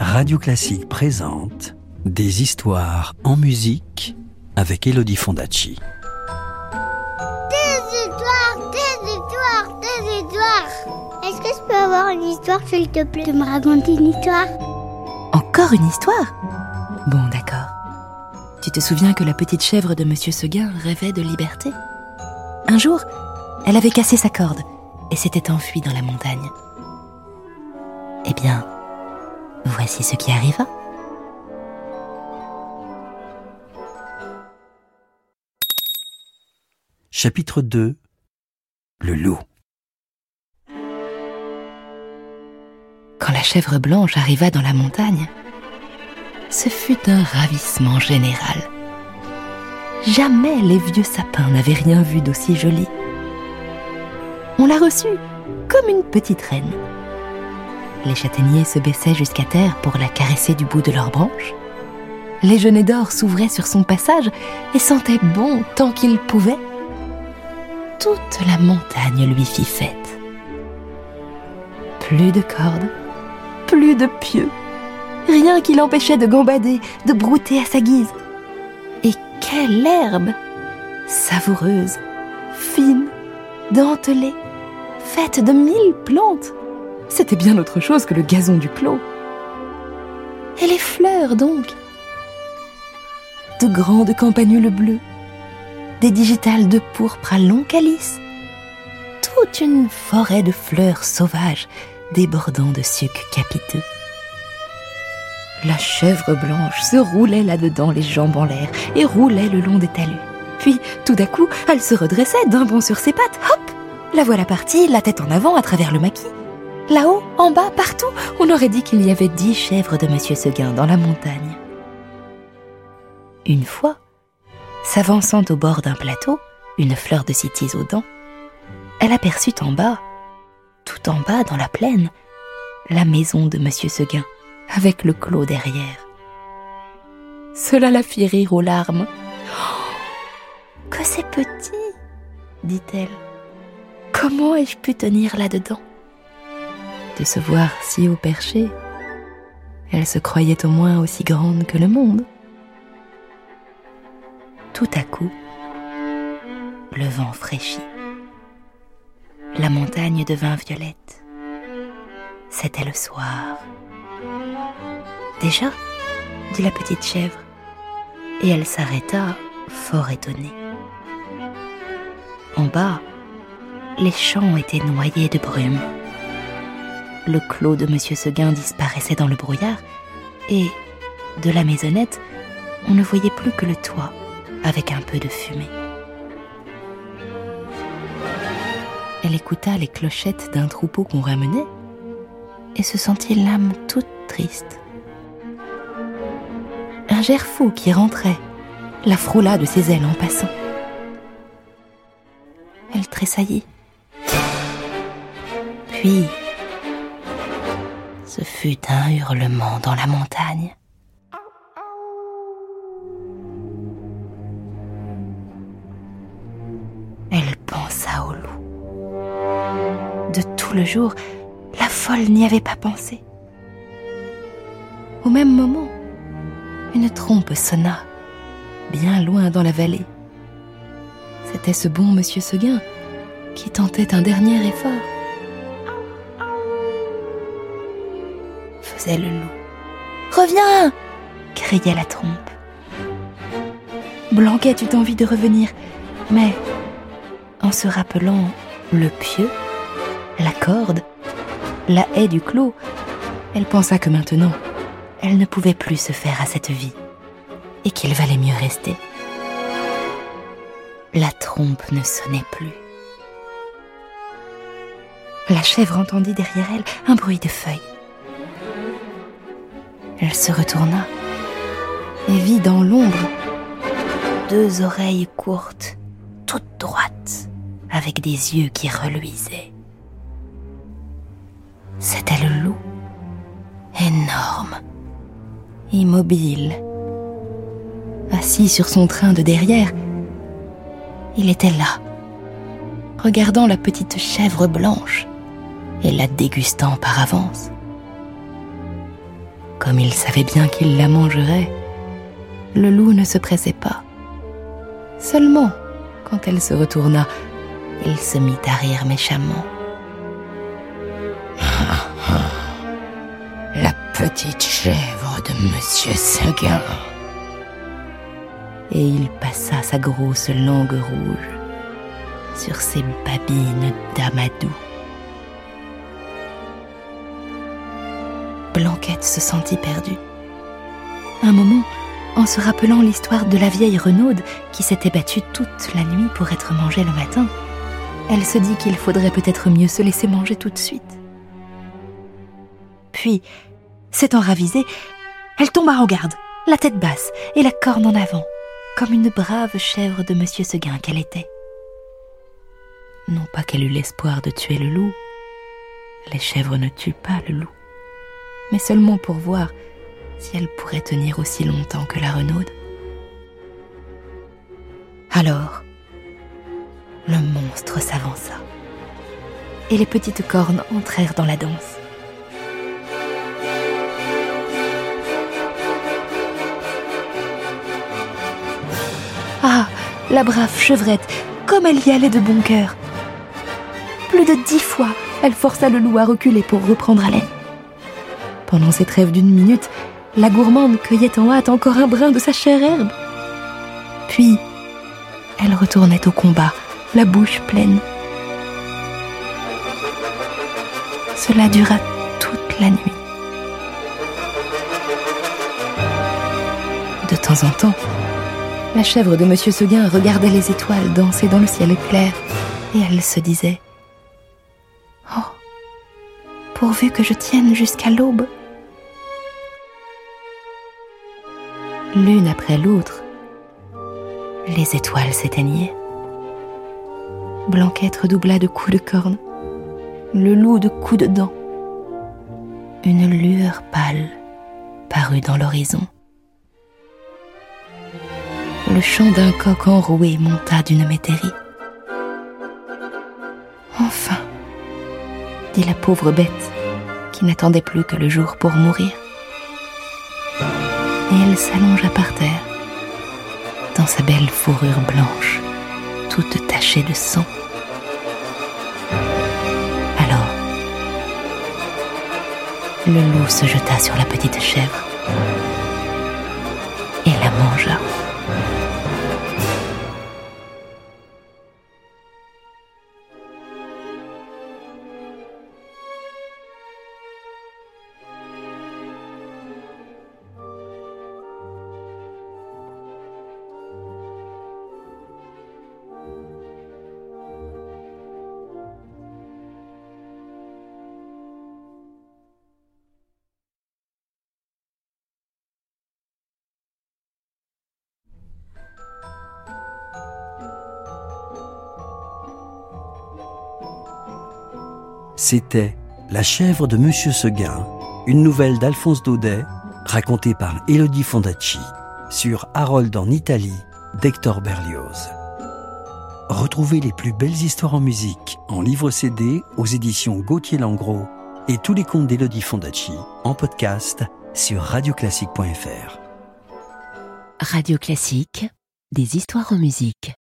Radio Classique présente Des histoires en musique avec Elodie Fondacci. Des histoires, des histoires, des histoires. Est-ce que je peux avoir une histoire, s'il te plaît, de me raconter une histoire? Encore une histoire? Bon, d'accord. Tu te souviens que la petite chèvre de Monsieur Seguin rêvait de liberté? Un jour, elle avait cassé sa corde et s'était enfuie dans la montagne. Eh bien, voici ce qui arriva. Chapitre 2 Le loup. Quand la chèvre blanche arriva dans la montagne, ce fut un ravissement général. Jamais les vieux sapins n'avaient rien vu d'aussi joli. On la reçut comme une petite reine. Les châtaigniers se baissaient jusqu'à terre pour la caresser du bout de leurs branches. Les genêts d'or s'ouvraient sur son passage et sentaient bon tant qu'ils pouvaient. Toute la montagne lui fit fête. Plus de cordes, plus de pieux, rien qui l'empêchait de gambader, de brouter à sa guise. Et quelle herbe Savoureuse, fine, dentelée, faite de mille plantes c'était bien autre chose que le gazon du clos. Et les fleurs donc? De grandes campanules bleues, des digitales de pourpre à long calice, toute une forêt de fleurs sauvages débordant de sucs capiteux. La chèvre blanche se roulait là-dedans les jambes en l'air et roulait le long des talus. Puis, tout à coup, elle se redressait d'un bond sur ses pattes. Hop La voilà partie, la tête en avant à travers le maquis. Là-haut, en bas, partout, on aurait dit qu'il y avait dix chèvres de Monsieur Seguin dans la montagne. Une fois, s'avançant au bord d'un plateau, une fleur de cytise aux dents, elle aperçut en bas, tout en bas dans la plaine, la maison de Monsieur Seguin, avec le clos derrière. Cela la fit rire aux larmes. Oh, que c'est petit, dit-elle. Comment ai-je pu tenir là-dedans? De se voir si haut perché. Elle se croyait au moins aussi grande que le monde. Tout à coup, le vent fraîchit. La montagne devint violette. C'était le soir. Déjà dit la petite chèvre, et elle s'arrêta fort étonnée. En bas, les champs étaient noyés de brume le clos de Monsieur Seguin disparaissait dans le brouillard, et de la maisonnette, on ne voyait plus que le toit, avec un peu de fumée. Elle écouta les clochettes d'un troupeau qu'on ramenait, et se sentit l'âme toute triste. Un gerfaut qui rentrait la frôla de ses ailes en passant. Elle tressaillit. Puis ce fut un hurlement dans la montagne. Elle pensa au loup. De tout le jour, la folle n'y avait pas pensé. Au même moment, une trompe sonna, bien loin dans la vallée. C'était ce bon monsieur Seguin qui tentait un dernier effort. Le loup. Reviens cria la trompe. Blanquette eut envie de revenir, mais en se rappelant le pieu, la corde, la haie du clos, elle pensa que maintenant, elle ne pouvait plus se faire à cette vie et qu'il valait mieux rester. La trompe ne sonnait plus. La chèvre entendit derrière elle un bruit de feuilles. Elle se retourna et vit dans l'ombre deux oreilles courtes, toutes droites, avec des yeux qui reluisaient. C'était le loup, énorme, immobile, assis sur son train de derrière. Il était là, regardant la petite chèvre blanche et la dégustant par avance. Comme il savait bien qu'il la mangerait, le loup ne se pressait pas. Seulement, quand elle se retourna, il se mit à rire méchamment. La petite chèvre de Monsieur Seguin. Et il passa sa grosse langue rouge sur ses babines d'amadou. Blanquette se sentit perdue. Un moment, en se rappelant l'histoire de la vieille Renaude qui s'était battue toute la nuit pour être mangée le matin, elle se dit qu'il faudrait peut-être mieux se laisser manger tout de suite. Puis, s'étant ravisée, elle tomba en garde, la tête basse et la corne en avant, comme une brave chèvre de Monsieur Seguin qu'elle était. Non pas qu'elle eût l'espoir de tuer le loup, les chèvres ne tuent pas le loup, mais seulement pour voir si elle pourrait tenir aussi longtemps que la renaude. Alors, le monstre s'avança, et les petites cornes entrèrent dans la danse. Ah, la brave chevrette, comme elle y allait de bon cœur. Plus de dix fois, elle força le loup à reculer pour reprendre haleine. Pendant ces trêves d'une minute, la gourmande cueillait en hâte encore un brin de sa chère herbe. Puis, elle retournait au combat, la bouche pleine. Cela dura toute la nuit. De temps en temps, la chèvre de Monsieur Seguin regardait les étoiles danser dans le ciel clair et elle se disait Oh, pourvu que je tienne jusqu'à l'aube. L'une après l'autre, les étoiles s'éteignaient. Blanquette redoubla de coups de corne, le loup de coups de dents. Une lueur pâle parut dans l'horizon. Le chant d'un coq enroué monta d'une métairie. Enfin, dit la pauvre bête, qui n'attendait plus que le jour pour mourir. Et elle s'allongea par terre, dans sa belle fourrure blanche, toute tachée de sang. Alors, le loup se jeta sur la petite chèvre et la mangea. C'était La chèvre de Monsieur Seguin, une nouvelle d'Alphonse Daudet, racontée par Elodie Fondacci, sur Harold en Italie d'Hector Berlioz. Retrouvez les plus belles histoires en musique en livre CD aux éditions Gauthier Langros et tous les contes d'Elodie Fondacci en podcast sur radioclassique.fr. Radio Classique, des histoires en musique.